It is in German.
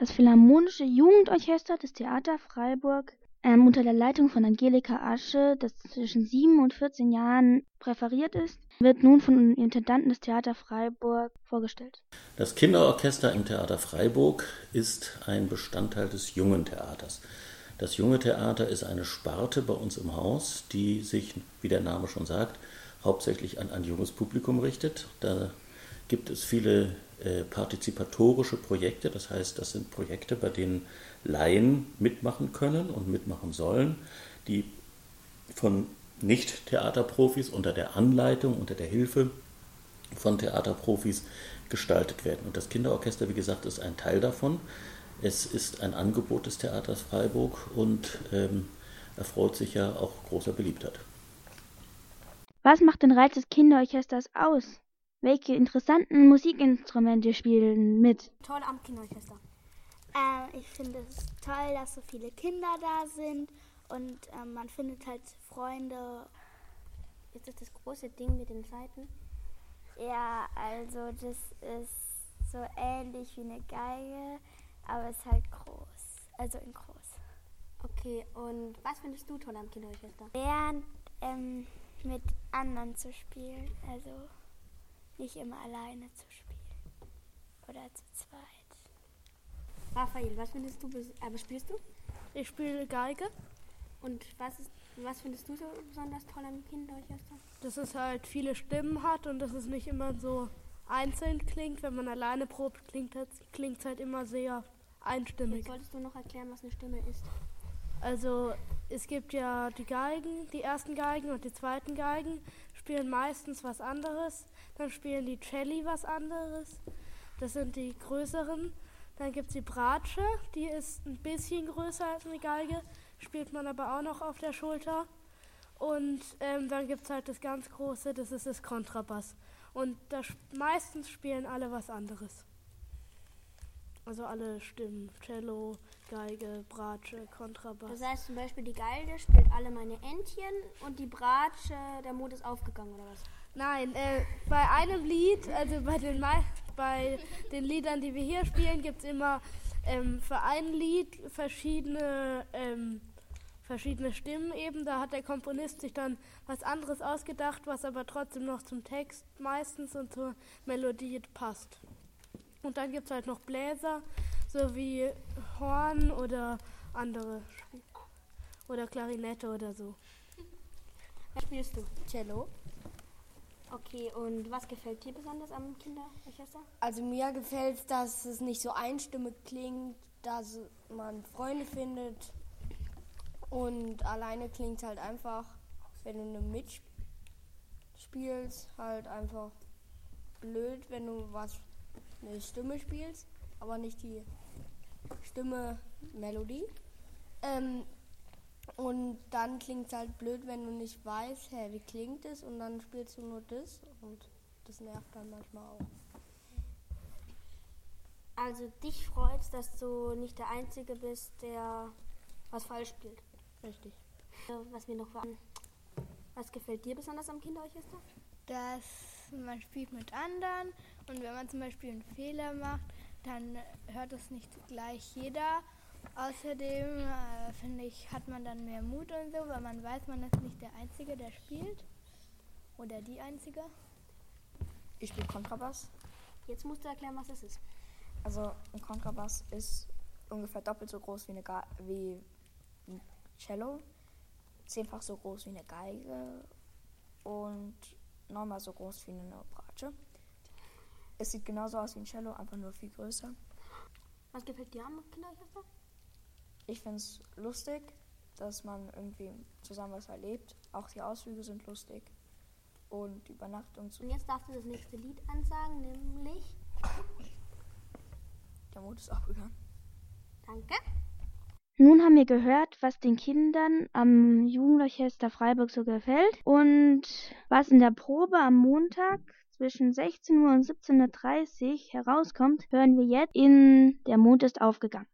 Das Philharmonische Jugendorchester des Theater Freiburg ähm, unter der Leitung von Angelika Asche, das zwischen sieben und 14 Jahren präferiert ist, wird nun von den Intendanten des Theater Freiburg vorgestellt. Das Kinderorchester im Theater Freiburg ist ein Bestandteil des Jungen Theaters. Das Junge Theater ist eine Sparte bei uns im Haus, die sich, wie der Name schon sagt, hauptsächlich an ein junges Publikum richtet. Da gibt es viele äh, partizipatorische Projekte, das heißt, das sind Projekte, bei denen Laien mitmachen können und mitmachen sollen, die von Nicht-Theaterprofis unter der Anleitung, unter der Hilfe von Theaterprofis gestaltet werden. Und das Kinderorchester, wie gesagt, ist ein Teil davon. Es ist ein Angebot des Theaters Freiburg und ähm, erfreut sich ja auch großer Beliebtheit. Was macht den Reiz des Kinderorchesters aus? Welche interessanten Musikinstrumente spielen mit? Toll am Kinderorchester. Äh, ich finde es toll, dass so viele Kinder da sind und äh, man findet halt Freunde. Ist das das große Ding mit den Seiten? Ja, also das ist so ähnlich wie eine Geige, aber es ist halt groß. Also in groß. Okay, und was findest du toll am Kinderorchester? Während ähm, mit anderen zu spielen, also nicht immer alleine zu spielen oder zu zweit. Raphael, was findest du, aber spielst du? Ich spiele Geige. Und was, ist, was findest du so besonders toll am Kinderorchester? Dass es halt viele Stimmen hat und dass es nicht immer so einzeln klingt. Wenn man alleine probt, klingt es halt immer sehr einstimmig. Jetzt solltest du noch erklären, was eine Stimme ist. Also es gibt ja die Geigen, die ersten Geigen und die zweiten Geigen spielen meistens was anderes. Dann spielen die Celli was anderes. Das sind die größeren. Dann gibt es die Bratsche, die ist ein bisschen größer als eine Geige, spielt man aber auch noch auf der Schulter. Und ähm, dann gibt es halt das ganz große, das ist das Kontrabass. Und da meistens spielen alle was anderes. Also alle Stimmen, Cello, Geige, Bratsche, Kontrabass. Das heißt zum Beispiel, die Geige spielt alle meine Entchen und die Bratsche, der Mond ist aufgegangen oder was? Nein, äh, bei einem Lied, also bei den, bei den Liedern, die wir hier spielen, gibt es immer ähm, für ein Lied verschiedene, ähm, verschiedene Stimmen eben. Da hat der Komponist sich dann was anderes ausgedacht, was aber trotzdem noch zum Text meistens und zur Melodie passt. Und dann gibt es halt noch Bläser, so wie Horn oder andere. Oder Klarinette oder so. Was spielst du? Cello. Okay, und was gefällt dir besonders am Kinderorchester? Also mir gefällt es, dass es nicht so einstimmig klingt, dass man Freunde findet und alleine klingt halt einfach, wenn du eine mitspielst, halt einfach blöd, wenn du was eine Stimme spielst, aber nicht die Stimme Melodie. Ähm, und dann klingt es halt blöd, wenn du nicht weißt, hä, wie klingt es und dann spielst du nur das und das nervt dann manchmal auch. Also dich freut es, dass du nicht der Einzige bist, der was falsch spielt. Richtig. Was mir noch Was gefällt dir besonders am Kinderorchester? Dass man spielt mit anderen und wenn man zum Beispiel einen Fehler macht, dann hört es nicht gleich jeder Außerdem äh, finde ich, hat man dann mehr Mut und so, weil man weiß, man ist nicht der Einzige, der spielt. Oder die Einzige. Ich spiele Kontrabass. Jetzt musst du erklären, was es ist. Also ein Kontrabass ist ungefähr doppelt so groß wie, eine Ga wie ein Cello, zehnfach so groß wie eine Geige und neunmal so groß wie eine Bratsche. Es sieht genauso aus wie ein Cello, einfach nur viel größer. Was gefällt dir am Kinderorchester? Ich finde es lustig, dass man irgendwie zusammen was erlebt. Auch die Ausflüge sind lustig. Und die Übernachtung zu. Und jetzt darfst du das nächste Lied ansagen, nämlich. Der Mond ist aufgegangen. Danke. Nun haben wir gehört, was den Kindern am Jugendorchester Freiburg so gefällt und was in der Probe am Montag zwischen 16 Uhr und 17.30 Uhr herauskommt, hören wir jetzt in Der Mond ist aufgegangen.